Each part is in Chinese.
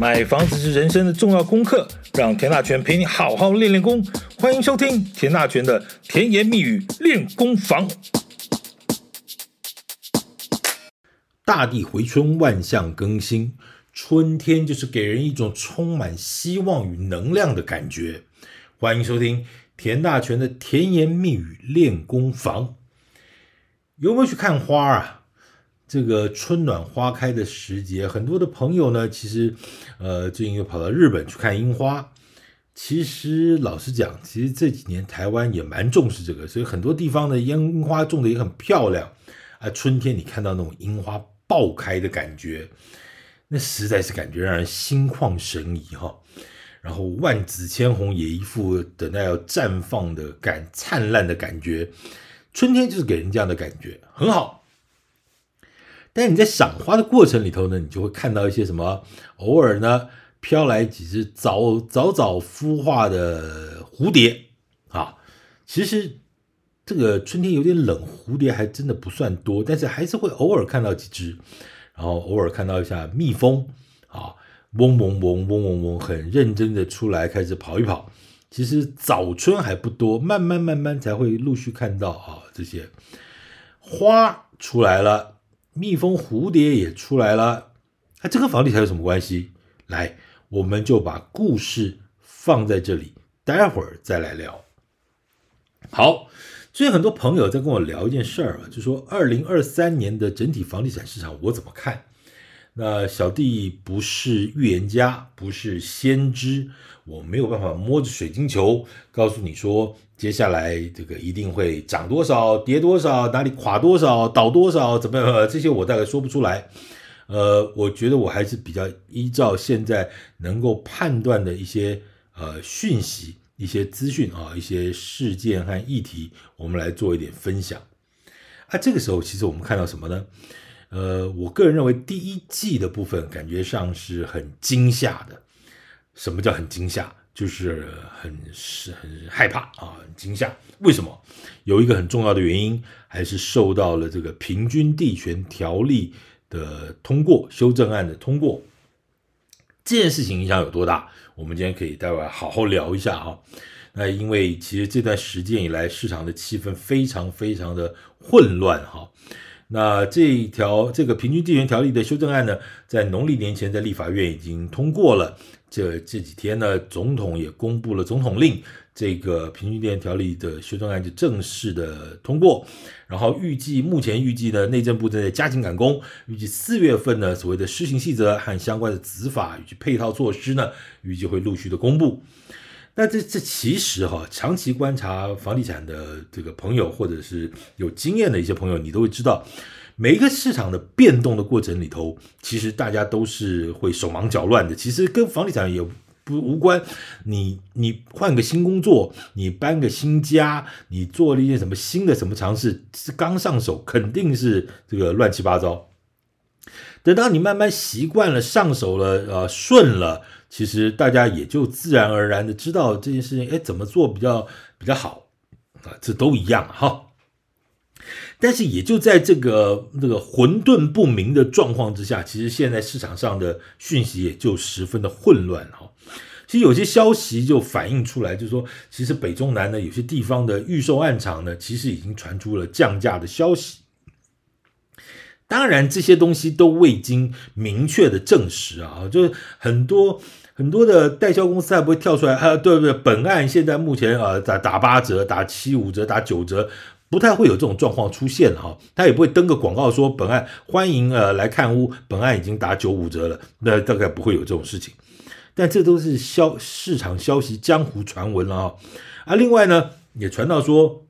买房子是人生的重要功课，让田大权陪你好好练练功。欢迎收听田大权的甜言蜜语练功房。大地回春，万象更新，春天就是给人一种充满希望与能量的感觉。欢迎收听田大权的甜言蜜语练功房。有没有去看花啊？这个春暖花开的时节，很多的朋友呢，其实，呃，最近又跑到日本去看樱花。其实老实讲，其实这几年台湾也蛮重视这个，所以很多地方的樱花种的也很漂亮啊。春天你看到那种樱花爆开的感觉，那实在是感觉让人心旷神怡哈。然后万紫千红也一副等待要绽放的感灿烂的感觉，春天就是给人这样的感觉，很好。但你在赏花的过程里头呢，你就会看到一些什么，偶尔呢飘来几只早早早孵化的蝴蝶啊。其实这个春天有点冷，蝴蝶还真的不算多，但是还是会偶尔看到几只，然后偶尔看到一下蜜蜂啊，嗡嗡嗡嗡嗡嗡，很认真的出来开始跑一跑。其实早春还不多，慢慢慢慢才会陆续看到啊这些花出来了。蜜蜂、蝴蝶也出来了，那、这跟房地产有什么关系？来，我们就把故事放在这里，待会儿再来聊。好，最近很多朋友在跟我聊一件事儿啊，就说二零二三年的整体房地产市场我怎么看？那小弟不是预言家，不是先知，我没有办法摸着水晶球告诉你说。接下来这个一定会涨多少，跌多少，哪里垮多少，倒多少，怎么样？这些我大概说不出来。呃，我觉得我还是比较依照现在能够判断的一些呃讯息、一些资讯啊、一些事件和议题，我们来做一点分享。啊，这个时候其实我们看到什么呢？呃，我个人认为第一季的部分感觉上是很惊吓的。什么叫很惊吓？就是很是很害怕啊，很惊吓。为什么？有一个很重要的原因，还是受到了这个平均地权条例的通过，修正案的通过。这件事情影响有多大？我们今天可以待会好好聊一下哈。那因为其实这段时间以来，市场的气氛非常非常的混乱哈。那这一条这个平均地权条例的修正案呢，在农历年前在立法院已经通过了。这这几天呢，总统也公布了总统令，这个平均电条例的修正案就正式的通过。然后预计，目前预计呢，内政部正在加紧赶工，预计四月份呢，所谓的施行细则和相关的执法以及配套措施呢，预计会陆续的公布。那这这其实哈，长期观察房地产的这个朋友，或者是有经验的一些朋友，你都会知道。每一个市场的变动的过程里头，其实大家都是会手忙脚乱的。其实跟房地产也不无关。你你换个新工作，你搬个新家，你做了一件什么新的什么尝试，是刚上手，肯定是这个乱七八糟。等到你慢慢习惯了，上手了，呃，顺了，其实大家也就自然而然的知道这件事情，哎，怎么做比较比较好啊？这都一样哈。但是也就在这个这个混沌不明的状况之下，其实现在市场上的讯息也就十分的混乱哈。其实有些消息就反映出来，就是说，其实北中南呢有些地方的预售案场呢，其实已经传出了降价的消息。当然这些东西都未经明确的证实啊，就是很多很多的代销公司还不会跳出来啊，对不对？本案现在目前啊打打八折、打七五折、打九折。不太会有这种状况出现哈，他也不会登个广告说本案欢迎呃来看屋，本案已经打九五折了，那大概不会有这种事情。但这都是消市场消息、江湖传闻了啊。啊，另外呢，也传到说。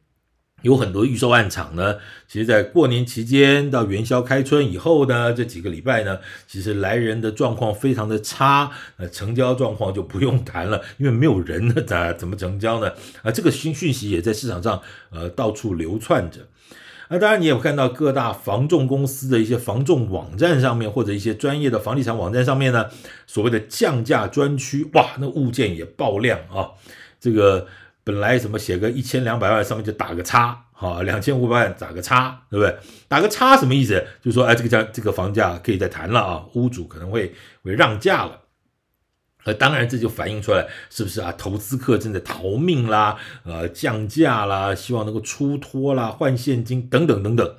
有很多预售案场呢，其实，在过年期间到元宵开春以后呢，这几个礼拜呢，其实来人的状况非常的差，呃，成交状况就不用谈了，因为没有人呢，咋怎么成交呢？啊，这个新讯息也在市场上呃到处流窜着。啊，当然你也有看到各大房仲公司的一些房仲网站上面，或者一些专业的房地产网站上面呢，所谓的降价专区，哇，那物件也爆量啊，这个。本来什么写个一千两百万上面就打个叉，好，两千五百万打个叉，对不对？打个叉什么意思？就是说，哎，这个价这个房价可以再谈了啊，屋主可能会会让价了。呃，当然这就反映出来，是不是啊？投资客正在逃命啦，呃，降价啦，希望能够出脱啦，换现金等等等等。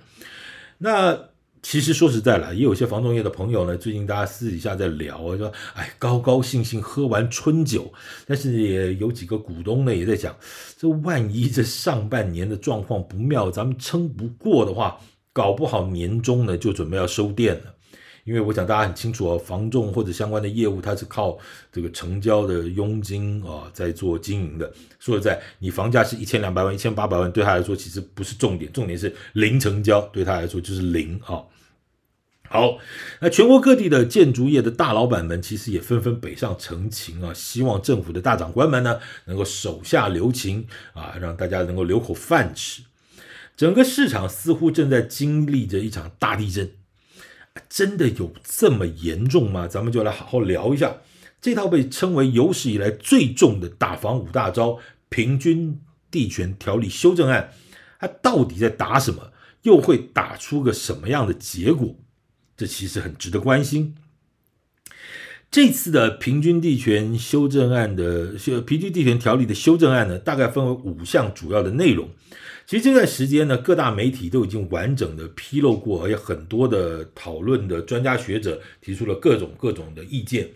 那其实说实在了，也有些防冻液的朋友呢，最近大家私底下在聊，说，哎，高高兴兴喝完春酒，但是也有几个股东呢，也在讲，这万一这上半年的状况不妙，咱们撑不过的话，搞不好年终呢就准备要收店了。因为我想大家很清楚哦，房仲或者相关的业务，它是靠这个成交的佣金啊在做经营的。说实在，你房价是一千两百万、一千八百万，对他来说其实不是重点，重点是零成交，对他来说就是零啊。好，那全国各地的建筑业的大老板们，其实也纷纷北上陈情啊，希望政府的大长官们呢能够手下留情啊，让大家能够留口饭吃。整个市场似乎正在经历着一场大地震。真的有这么严重吗？咱们就来好好聊一下这套被称为有史以来最重的打房五大招——平均地权条例修正案，它到底在打什么？又会打出个什么样的结果？这其实很值得关心。这次的平均地权修正案的修平均地权条例的修正案呢，大概分为五项主要的内容。其实这段时间呢，各大媒体都已经完整的披露过，而且很多的讨论的专家学者提出了各种各种的意见。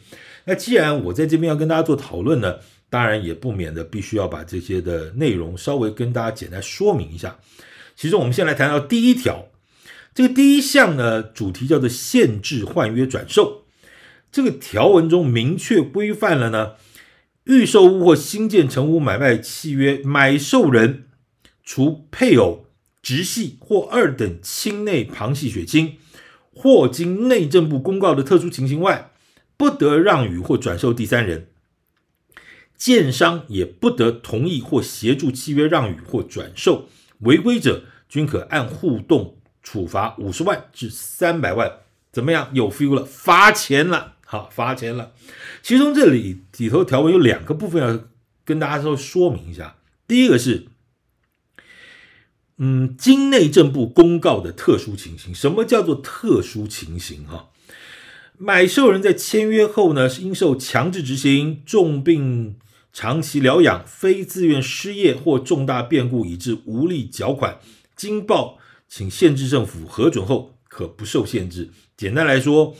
那既然我在这边要跟大家做讨论呢，当然也不免的必须要把这些的内容稍微跟大家简单说明一下。其中我们先来谈到第一条，这个第一项呢，主题叫做限制换约转售。这个条文中明确规范了呢，预售屋或新建成屋买卖契约买受人。除配偶、直系或二等亲内旁系血亲，或经内政部公告的特殊情形外，不得让与或转售第三人。建商也不得同意或协助契约让与或转售，违规者均可按互动处罚五十万至三百万。怎么样？有 feel 了，罚钱了，好，罚钱了。其中这里里头条文有两个部分要跟大家稍微说明一下。第一个是。嗯，经内政部公告的特殊情形，什么叫做特殊情形？哈，买受人在签约后呢，是因受强制执行、重病长期疗养、非自愿失业或重大变故以致无力缴款，经报请县市政府核准后，可不受限制。简单来说，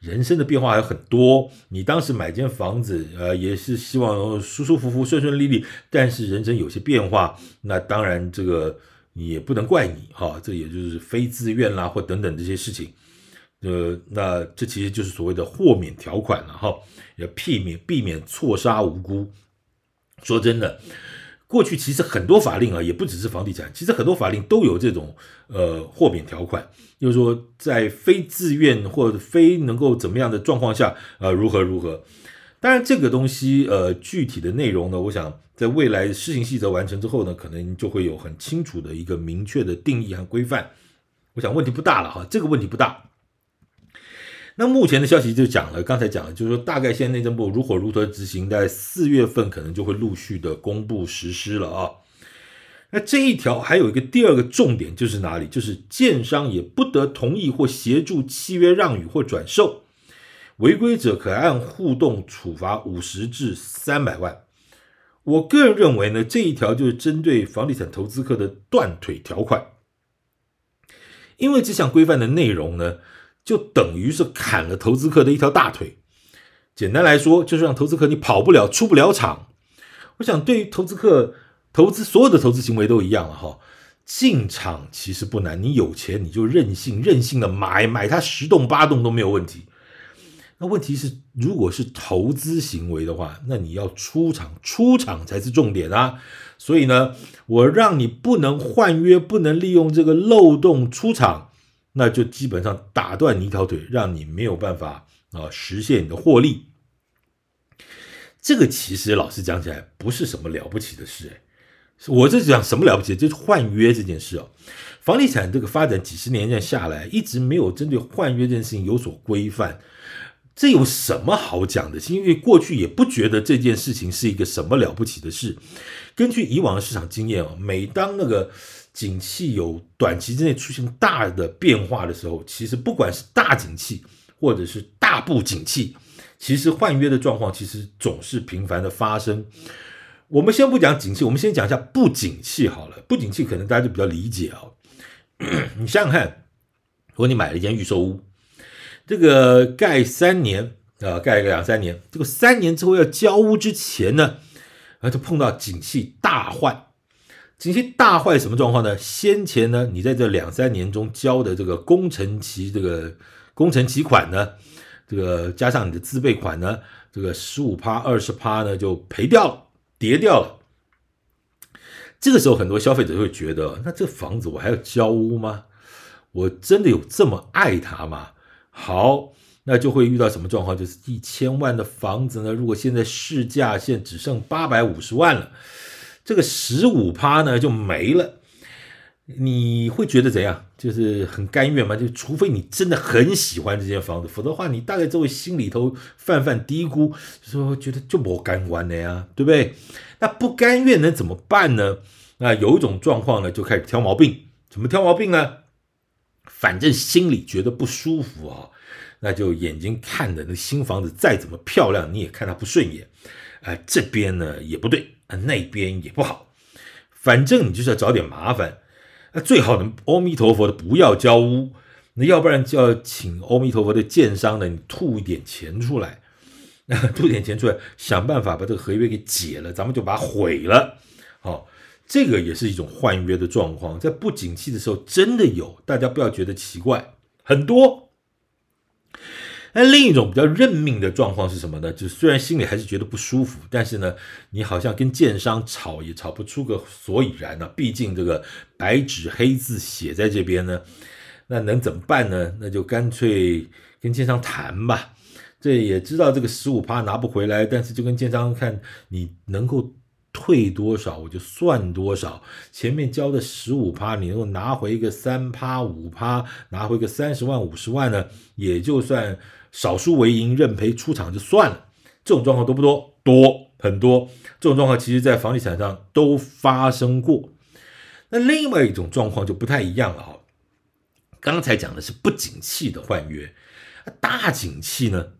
人生的变化还有很多。你当时买间房子，呃，也是希望舒舒服服、顺顺利利，但是人生有些变化，那当然这个。也不能怪你哈，这也就是非自愿啦，或等等这些事情，呃，那这其实就是所谓的豁免条款了哈，要避免避免错杀无辜。说真的，过去其实很多法令啊，也不只是房地产，其实很多法令都有这种呃豁免条款，就是说在非自愿或者非能够怎么样的状况下，呃，如何如何。当然，这个东西呃具体的内容呢，我想。在未来施行细则完成之后呢，可能就会有很清楚的一个明确的定义和规范。我想问题不大了哈，这个问题不大。那目前的消息就讲了，刚才讲了，就是说大概现在内政部如火如荼执行，在四月份可能就会陆续的公布实施了啊。那这一条还有一个第二个重点就是哪里？就是建商也不得同意或协助契约让与或转售，违规者可按互动处罚五十至三百万。我个人认为呢，这一条就是针对房地产投资客的断腿条款，因为这项规范的内容呢，就等于是砍了投资客的一条大腿。简单来说，就是让投资客你跑不了、出不了场。我想，对于投资客，投资所有的投资行为都一样了哈。进场其实不难，你有钱你就任性，任性的买，买它十栋八栋都没有问题。那问题是，如果是投资行为的话，那你要出场，出场才是重点啊！所以呢，我让你不能换约，不能利用这个漏洞出场，那就基本上打断你一条腿，让你没有办法啊实现你的获利。这个其实老实讲起来，不是什么了不起的事哎。我这讲什么了不起，就是换约这件事哦。房地产这个发展几十年这样下来，一直没有针对换约这件事情有所规范。这有什么好讲的？是因为过去也不觉得这件事情是一个什么了不起的事。根据以往的市场经验啊，每当那个景气有短期之内出现大的变化的时候，其实不管是大景气或者是大不景气，其实换约的状况其实总是频繁的发生。我们先不讲景气，我们先讲一下不景气好了。不景气可能大家就比较理解啊、哦。你想想看，如果你买了一间预售屋，这个盖三年啊，盖个两三年，这个三年之后要交屋之前呢，啊，就碰到景气大坏。景气大坏什么状况呢？先前呢，你在这两三年中交的这个工程期这个工程期款呢，这个加上你的自备款呢，这个十五趴二十趴呢就赔掉了。跌掉了，这个时候很多消费者会觉得，那这房子我还要交屋吗？我真的有这么爱它吗？好，那就会遇到什么状况？就是一千万的房子呢，如果现在市价现只剩八百五十万了，这个十五趴呢就没了。你会觉得怎样？就是很甘愿吗？就除非你真的很喜欢这间房子，否则的话，你大概就会心里头泛泛嘀咕，说觉得就不甘愿的呀，对不对？那不甘愿能怎么办呢？那有一种状况呢，就开始挑毛病。怎么挑毛病呢？反正心里觉得不舒服啊，那就眼睛看着那新房子再怎么漂亮，你也看它不顺眼。啊，这边呢也不对，啊，那边也不好，反正你就是要找点麻烦。那最好呢阿弥陀佛的不要交屋，那要不然就要请阿弥陀佛的建商呢，你吐一点钱出来，吐点钱出来，想办法把这个合约给解了，咱们就把它毁了。好，这个也是一种换约的状况，在不景气的时候真的有，大家不要觉得奇怪，很多。那另一种比较认命的状况是什么呢？就是虽然心里还是觉得不舒服，但是呢，你好像跟建商吵也吵不出个所以然呢。毕竟这个白纸黑字写在这边呢，那能怎么办呢？那就干脆跟建商谈吧。这也知道这个十五趴拿不回来，但是就跟建商看你能够退多少，我就算多少。前面交的十五趴，你能够拿回一个三趴五趴，拿回个三十万五十万呢，也就算。少输为赢，认赔出场就算了。这种状况多不多？多，很多。这种状况其实，在房地产上都发生过。那另外一种状况就不太一样了哈。刚才讲的是不景气的换约，大景气呢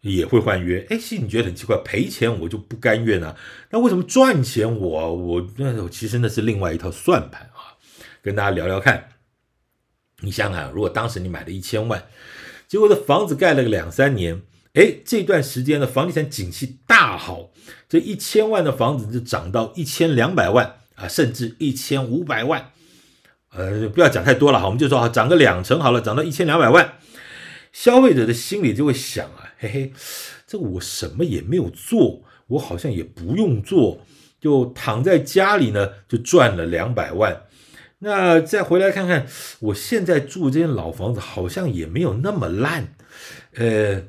也会换约。哎，其实你觉得很奇怪，赔钱我就不甘愿啊。那为什么赚钱我我那其实那是另外一套算盘啊。跟大家聊聊看。你想想，如果当时你买了一千万。结果这房子盖了个两三年，哎，这段时间的房地产景气大好，这一千万的房子就涨到一千两百万啊，甚至一千五百万，呃，不要讲太多了哈，我们就说啊，涨个两成好了，涨到一千两百万，消费者的心里就会想，嘿嘿，这个我什么也没有做，我好像也不用做，就躺在家里呢，就赚了两百万。那再回来看看，我现在住这间老房子好像也没有那么烂，呃，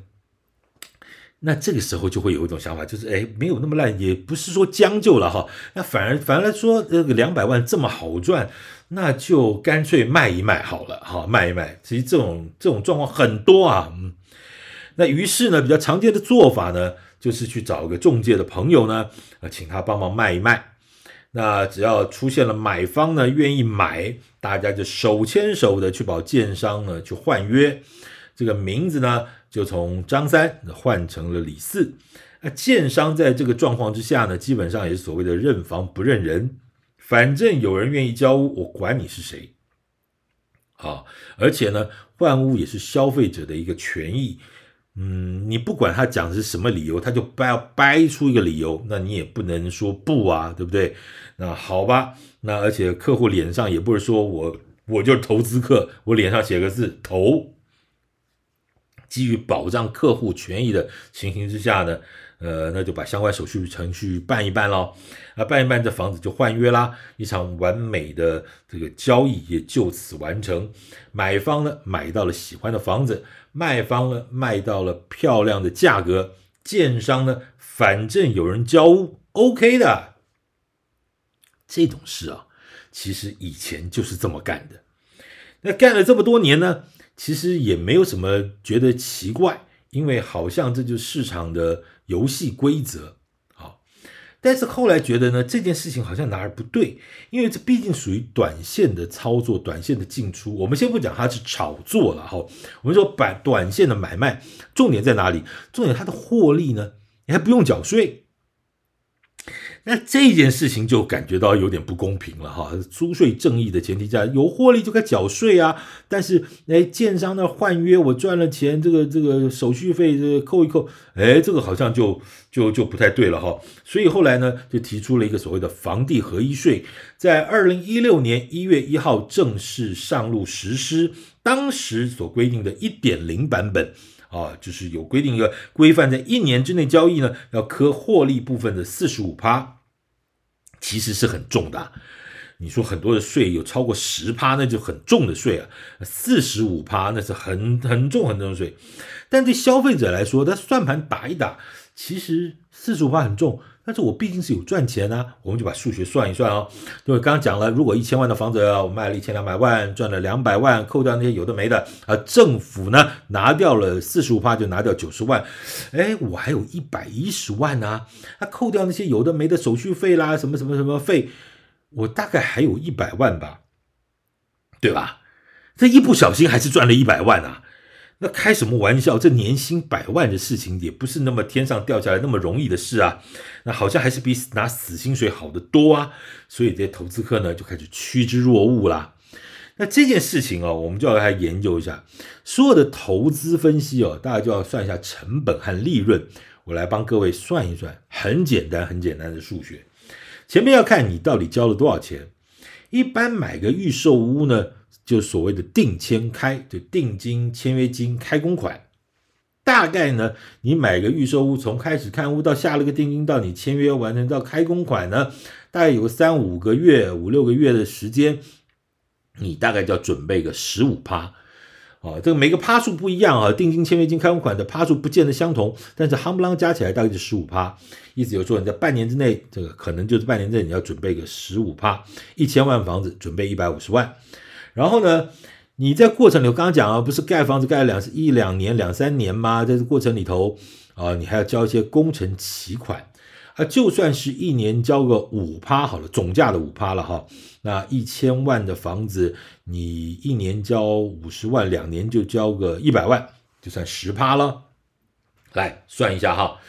那这个时候就会有一种想法，就是哎，没有那么烂，也不是说将就了哈。那反而反而来说，这个两百万这么好赚，那就干脆卖一卖好了哈，卖一卖。其实这种这种状况很多啊，嗯。那于是呢，比较常见的做法呢，就是去找个中介的朋友呢，呃，请他帮忙卖一卖。那只要出现了买方呢，愿意买，大家就手牵手的去保建商呢去换约，这个名字呢就从张三换成了李四。那建商在这个状况之下呢，基本上也是所谓的认房不认人，反正有人愿意交屋，我管你是谁。好，而且呢，换屋也是消费者的一个权益。嗯，你不管他讲的是什么理由，他就掰掰出一个理由，那你也不能说不啊，对不对？那好吧，那而且客户脸上也不是说我我就是投资客，我脸上写个字投。基于保障客户权益的情形之下呢，呃，那就把相关手续程序办一办喽。啊，办一办，这房子就换约啦，一场完美的这个交易也就此完成。买方呢买到了喜欢的房子，卖方呢卖到了漂亮的价格，建商呢反正有人交屋，OK 的。这种事啊，其实以前就是这么干的。那干了这么多年呢？其实也没有什么觉得奇怪，因为好像这就是市场的游戏规则。啊，但是后来觉得呢，这件事情好像哪儿不对，因为这毕竟属于短线的操作，短线的进出。我们先不讲它是炒作了哈，我们说短短线的买卖，重点在哪里？重点它的获利呢，你还不用缴税。那这件事情就感觉到有点不公平了哈，租税正义的前提下，有获利就该缴税啊。但是，哎，建商那换约我赚了钱，这个这个手续费这个扣一扣，哎，这个好像就就就不太对了哈。所以后来呢，就提出了一个所谓的房地合一税，在二零一六年一月一号正式上路实施。当时所规定的一点零版本啊，就是有规定要规范，在一年之内交易呢，要磕获利部分的四十五趴。其实是很重的，你说很多的税有超过十趴，那就很重的税啊。四十五趴那是很很重很重的税，但对消费者来说，他算盘打一打，其实四十五趴很重，但是我毕竟是有赚钱啊，我们就把数学算一算哦。因为刚刚讲了，如果一千万的房子我卖了一千两百万，赚了两百万，扣掉那些有的没的啊，政府呢拿掉了四十五趴，就拿掉九十万，哎，我还有一百一十万呢，啊，那扣掉那些有的没的手续费啦，什么什么什么费，我大概还有一百万吧，对吧？这一不小心还是赚了一百万啊。那开什么玩笑？这年薪百万的事情也不是那么天上掉下来那么容易的事啊！那好像还是比拿死薪水好得多啊！所以这些投资客呢就开始趋之若鹜啦。那这件事情哦，我们就要来研究一下所有的投资分析哦，大家就要算一下成本和利润。我来帮各位算一算，很简单很简单的数学。前面要看你到底交了多少钱。一般买个预售屋呢，就所谓的定签开，就定金、签约金、开工款，大概呢，你买个预售屋，从开始看屋到下了个定金，到你签约完成到开工款呢，大概有个三五个月、五六个月的时间，你大概就要准备个十五趴，哦，这个每个趴数不一样啊，定金、签约金、开工款的趴数不见得相同，但是夯不啷加起来大概就十五趴，意思就是说你在半年之内，这个可能就是半年之内你要准备个十五趴，一千万房子准备一百五十万。然后呢，你在过程里，我刚刚讲啊，不是盖房子盖了两一两年、两三年吗？在这过程里头啊，你还要交一些工程期款啊。就算是一年交个五趴好了，总价的五趴了哈。那一千万的房子，你一年交五十万，两年就交个一百万，就算十趴了。来算一下哈。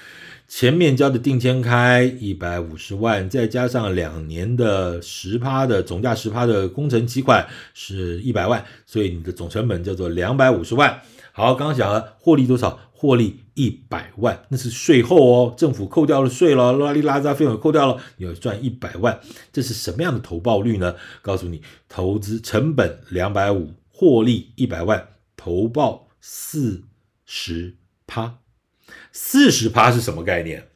前面交的定签开一百五十万，再加上两年的十趴的总价十趴的工程期款是一百万，所以你的总成本叫做两百五十万。好，刚刚讲了获利多少？获利一百万，那是税后哦，政府扣掉了税了，拉里拉杂费用扣掉了，你要赚一百万。这是什么样的投报率呢？告诉你，投资成本两百五，获利一百万，投报四十趴。四十趴是什么概念？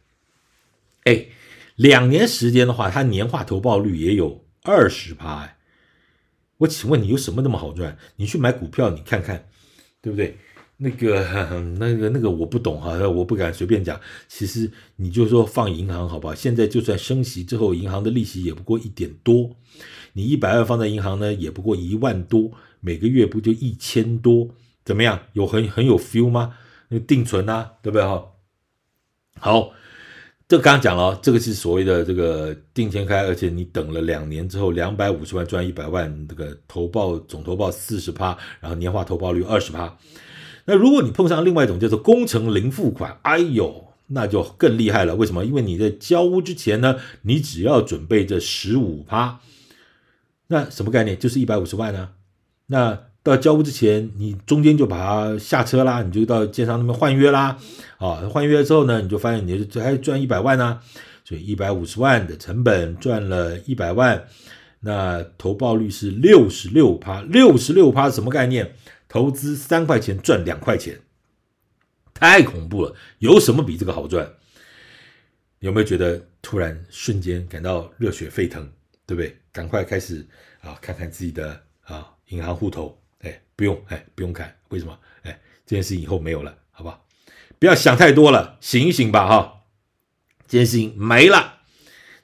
哎，两年时间的话，它年化投报率也有二十趴。哎，我请问你有什么那么好赚？你去买股票，你看看，对不对？那个、那个、那个，我不懂哈，我不敢随便讲。其实你就说放银行好不好？现在就算升息之后，银行的利息也不过一点多。你一百万放在银行呢，也不过一万多，每个月不就一千多？怎么样？有很很有 feel 吗？那定存啊，对不对哈？好，这刚刚讲了，这个是所谓的这个定签开，而且你等了两年之后，两百五十万赚一百万，这个投报总投报四十趴，然后年化投报率二十趴。那如果你碰上另外一种叫做工程零付款，哎呦，那就更厉害了。为什么？因为你在交屋之前呢，你只要准备这十五趴，那什么概念？就是一百五十万呢、啊。那到交屋之前，你中间就把它下车啦，你就到建商那边换约啦，啊，换约之后呢，你就发现你就还赚一百万呢、所以一百五十万的成本赚了一百万，那投报率是六十六趴，六十六趴什么概念？投资三块钱赚两块钱，太恐怖了，有什么比这个好赚？有没有觉得突然瞬间感到热血沸腾，对不对？赶快开始啊，看看自己的啊银行户头。不用，哎，不用看，为什么？哎，这件事以后没有了，好不好？不要想太多了，醒一醒吧，哈！这件事情没了，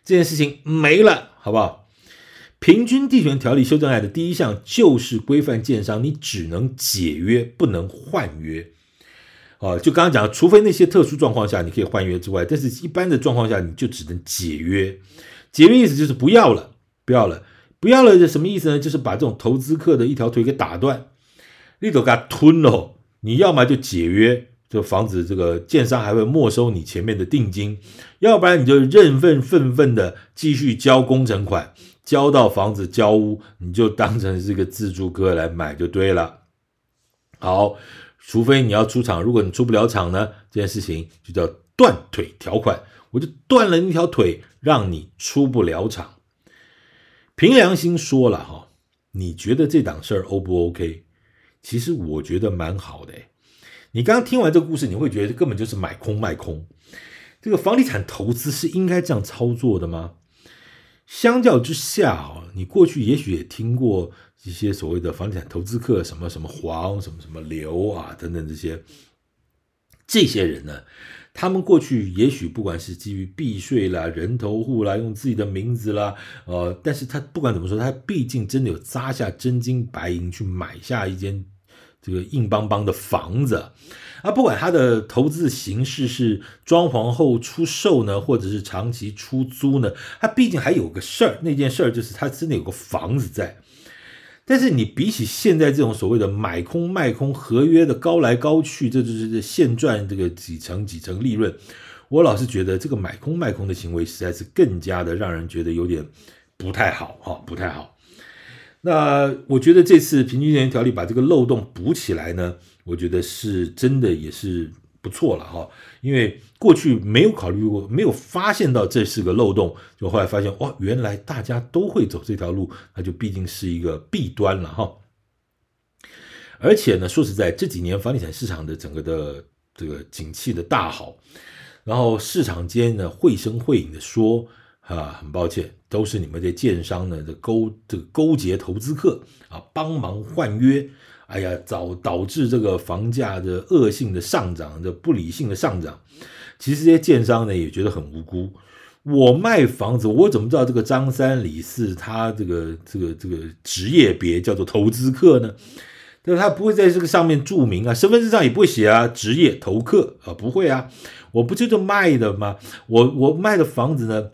这件事情没了，好不好？平均地权条例修正案的第一项就是规范建商，你只能解约，不能换约。啊，就刚刚讲，除非那些特殊状况下你可以换约之外，但是一般的状况下你就只能解约。解约意思就是不要了，不要了，不要了，什么意思呢？就是把这种投资客的一条腿给打断，你都给他吞了。你要么就解约，就防止这个建商还会没收你前面的定金；要不然你就认份愤愤的继续交工程款，交到房子交屋，你就当成是个自住客来买就对了。好。除非你要出场，如果你出不了场呢，这件事情就叫断腿条款，我就断了那条腿，让你出不了场。凭良心说了哈，你觉得这档事儿 O 不 OK？其实我觉得蛮好的。你刚刚听完这个故事，你会觉得根本就是买空卖空。这个房地产投资是应该这样操作的吗？相较之下啊，你过去也许也听过。一些所谓的房地产投资客，什么什么黄，什么什么刘啊，等等这些，这些人呢，他们过去也许不管是基于避税啦、人头户啦、用自己的名字啦，呃，但是他不管怎么说，他毕竟真的有砸下真金白银去买下一间这个硬邦邦的房子，啊，不管他的投资形式是装潢后出售呢，或者是长期出租呢，他毕竟还有个事儿，那件事儿就是他真的有个房子在。但是你比起现在这种所谓的买空卖空合约的高来高去，这就是现赚这个几成几成利润。我老是觉得这个买空卖空的行为实在是更加的让人觉得有点不太好哈，不太好。那我觉得这次平均地权条例把这个漏洞补起来呢，我觉得是真的也是。不错了哈，因为过去没有考虑过，没有发现到这是个漏洞，就后来发现哇，原来大家都会走这条路，那就毕竟是一个弊端了哈。而且呢，说实在，这几年房地产市场的整个的这个景气的大好，然后市场间呢绘声绘影的说啊，很抱歉，都是你们这建商呢的勾这个勾结投资客啊，帮忙换约。哎呀，导导致这个房价的恶性的上涨，的不理性的上涨。其实这些建商呢也觉得很无辜。我卖房子，我怎么知道这个张三李四他这个这个这个职业别叫做投资客呢？但他不会在这个上面注明啊，身份证上也不会写啊，职业投客啊，不会啊。我不就是卖的吗？我我卖的房子呢？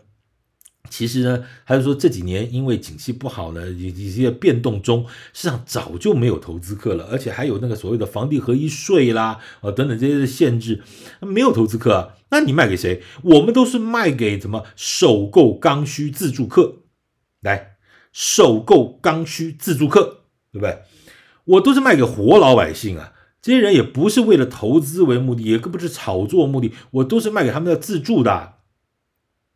其实呢，还是说这几年因为景气不好呢，一一些变动中，市场早就没有投资客了，而且还有那个所谓的房地合一税啦，啊等等这些的限制，没有投资客，那你卖给谁？我们都是卖给什么首购刚需自住客，来，首购刚需自住客，对不对？我都是卖给活老百姓啊，这些人也不是为了投资为目的，也更不是炒作目的，我都是卖给他们要自住的。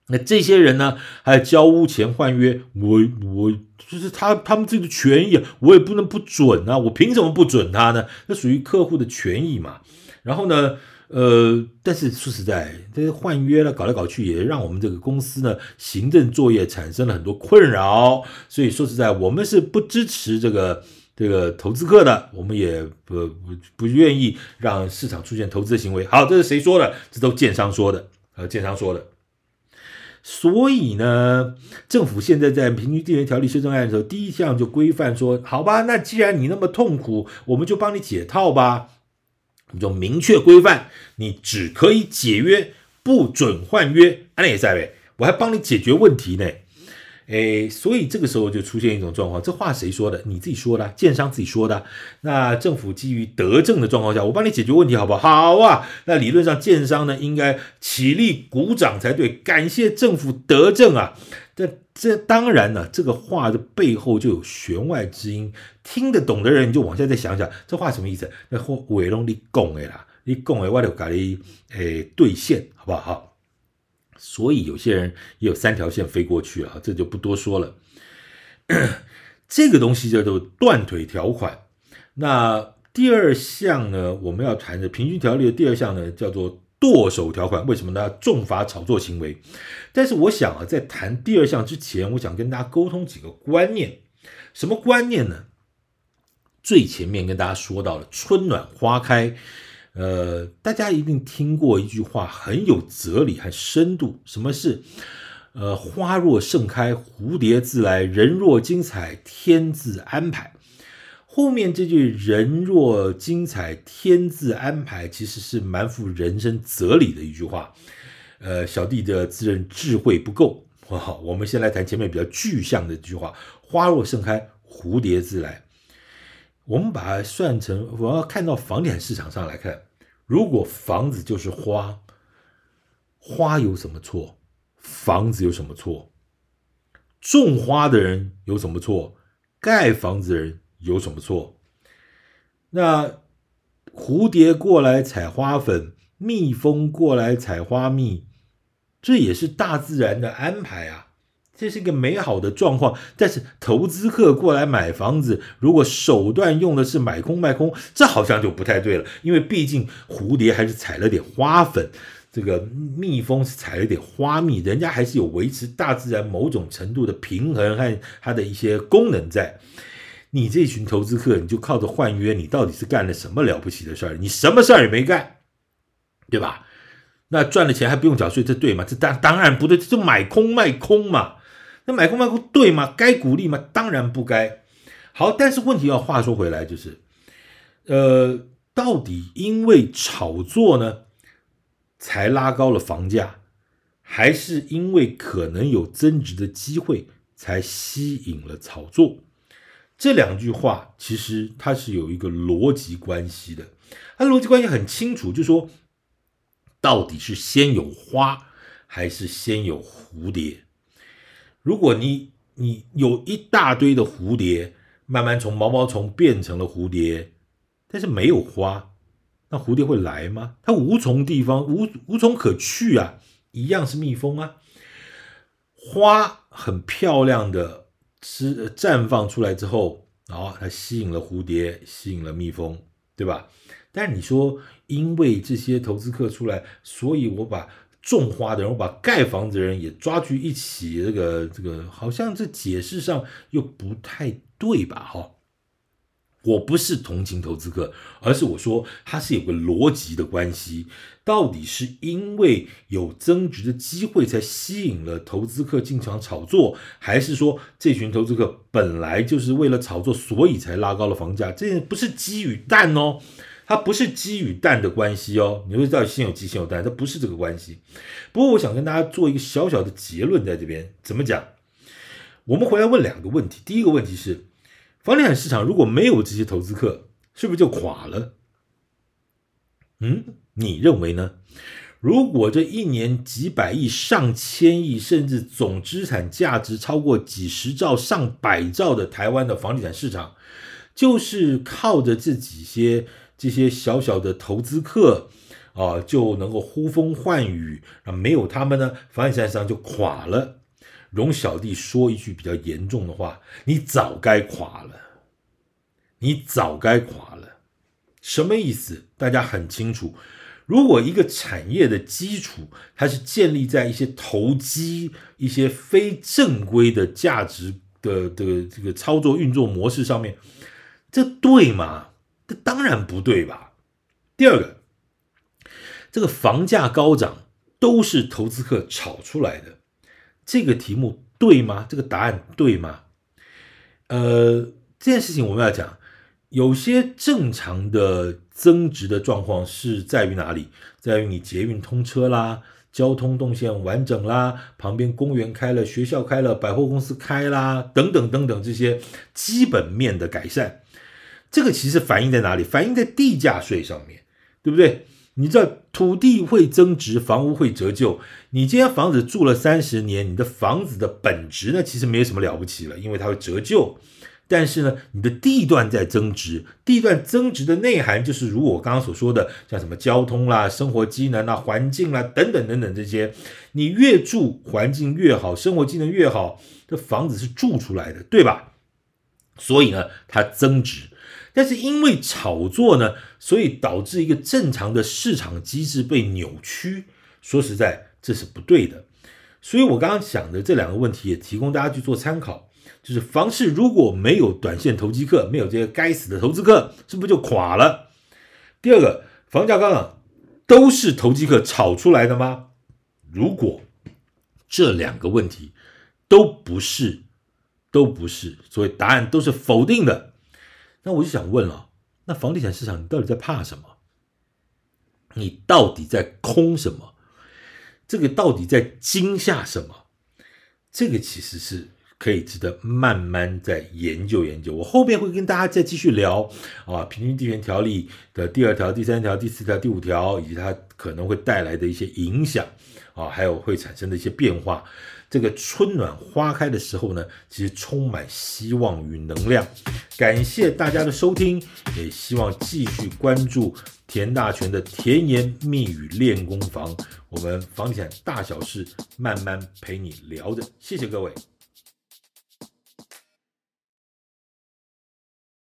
那这些人呢，还要交屋钱换约，我我就是他他们自己的权益，我也不能不准啊，我凭什么不准他呢？那属于客户的权益嘛。然后呢，呃，但是说实在，这些换约了，搞来搞去，也让我们这个公司呢，行政作业产生了很多困扰。所以说实在，我们是不支持这个这个投资客的，我们也不不不愿意让市场出现投资的行为。好，这是谁说的？这都建商说的，呃，建商说的。所以呢，政府现在在《平均地权条例》修正案的时候，第一项就规范说：好吧，那既然你那么痛苦，我们就帮你解套吧。你就明确规范，你只可以解约，不准换约。那也在呗，我还帮你解决问题呢。诶，所以这个时候就出现一种状况，这话谁说的？你自己说的，建商自己说的。那政府基于德政的状况下，我帮你解决问题，好不好？好啊。那理论上建商呢，应该起立鼓掌才对，感谢政府德政啊。这这当然呢，这个话的背后就有弦外之音，听得懂的人你就往下再想想，这话什么意思？那话伟龙你讲的啦，你讲的我就给你诶兑现，好不？好。所以有些人也有三条线飞过去啊，这就不多说了。这个东西叫做断腿条款。那第二项呢，我们要谈的平均条例的第二项呢，叫做剁手条款。为什么呢？重罚炒作行为。但是我想啊，在谈第二项之前，我想跟大家沟通几个观念。什么观念呢？最前面跟大家说到了春暖花开。呃，大家一定听过一句话，很有哲理和深度。什么是？呃，花若盛开，蝴蝶自来；人若精彩，天自安排。后面这句“人若精彩，天自安排”其实是蛮富人生哲理的一句话。呃，小弟的自认智慧不够。好，我们先来谈前面比较具象的一句话：“花若盛开，蝴蝶自来。”我们把它算成，我要看到房地产市场上来看，如果房子就是花，花有什么错？房子有什么错？种花的人有什么错？盖房子的人有什么错？那蝴蝶过来采花粉，蜜蜂过来采花蜜，这也是大自然的安排啊，这是一个美好的状况。但是投资客过来买房子，如果手段用的是买空卖空，这好像就不太对了，因为毕竟蝴蝶还是采了点花粉。这个蜜蜂是采了点花蜜，人家还是有维持大自然某种程度的平衡和它的一些功能在。你这群投资客，你就靠着换约，你到底是干了什么了不起的事儿？你什么事儿也没干，对吧？那赚了钱还不用缴税，这对吗？这当当然不对，这就买空卖空嘛。那买空卖空对吗？该鼓励吗？当然不该。好，但是问题要话说回来，就是，呃，到底因为炒作呢？才拉高了房价，还是因为可能有增值的机会才吸引了炒作？这两句话其实它是有一个逻辑关系的，它逻辑关系很清楚，就说到底是先有花还是先有蝴蝶？如果你你有一大堆的蝴蝶，慢慢从毛毛虫变成了蝴蝶，但是没有花。那蝴蝶会来吗？它无从地方，无无从可去啊，一样是蜜蜂啊。花很漂亮的，是绽放出来之后，然后它吸引了蝴蝶，吸引了蜜蜂，对吧？但你说，因为这些投资客出来，所以我把种花的人，我把盖房子的人也抓去一起，这个这个好像这解释上又不太对吧？哈。我不是同情投资客，而是我说它是有个逻辑的关系。到底是因为有增值的机会才吸引了投资客进场炒作，还是说这群投资客本来就是为了炒作，所以才拉高了房价？这不是鸡与蛋哦，它不是鸡与蛋的关系哦。你会知道先有鸡先有蛋，它不是这个关系。不过我想跟大家做一个小小的结论，在这边怎么讲？我们回来问两个问题。第一个问题是。房地产市场如果没有这些投资客，是不是就垮了？嗯，你认为呢？如果这一年几百亿、上千亿，甚至总资产价值超过几十兆、上百兆的台湾的房地产市场，就是靠着这几些这些小小的投资客啊，就能够呼风唤雨啊，没有他们呢，房地产市场就垮了。容小弟说一句比较严重的话，你早该垮了，你早该垮了。什么意思？大家很清楚。如果一个产业的基础它是建立在一些投机、一些非正规的价值的的这个操作运作模式上面，这对吗？这当然不对吧。第二个，这个房价高涨都是投资客炒出来的。这个题目对吗？这个答案对吗？呃，这件事情我们要讲，有些正常的增值的状况是在于哪里？在于你捷运通车啦，交通动线完整啦，旁边公园开了，学校开了，百货公司开啦，等等等等这些基本面的改善。这个其实反映在哪里？反映在地价税上面，对不对？你知道土地会增值，房屋会折旧。你今天房子住了三十年，你的房子的本质呢，其实没有什么了不起了，因为它会折旧。但是呢，你的地段在增值，地段增值的内涵就是如我刚刚所说的，像什么交通啦、生活机能啦、环境啦等等等等这些。你越住环境越好，生活机能越好，这房子是住出来的，对吧？所以呢，它增值。但是因为炒作呢，所以导致一个正常的市场机制被扭曲。说实在，这是不对的。所以我刚刚讲的这两个问题也提供大家去做参考。就是房市如果没有短线投机客，没有这些该死的投资客，是不是就垮了？第二个，房价高涨都是投机客炒出来的吗？如果这两个问题都不是，都不是，所以答案都是否定的。那我就想问了，那房地产市场你到底在怕什么？你到底在空什么？这个到底在惊吓什么？这个其实是可以值得慢慢再研究研究。我后面会跟大家再继续聊啊，平均地权条例的第二条、第三条、第四条、第五条，以及它可能会带来的一些影响啊，还有会产生的一些变化。这个春暖花开的时候呢，其实充满希望与能量。感谢大家的收听，也希望继续关注田大全的甜言蜜语练功房。我们房地产大小事，慢慢陪你聊着。谢谢各位。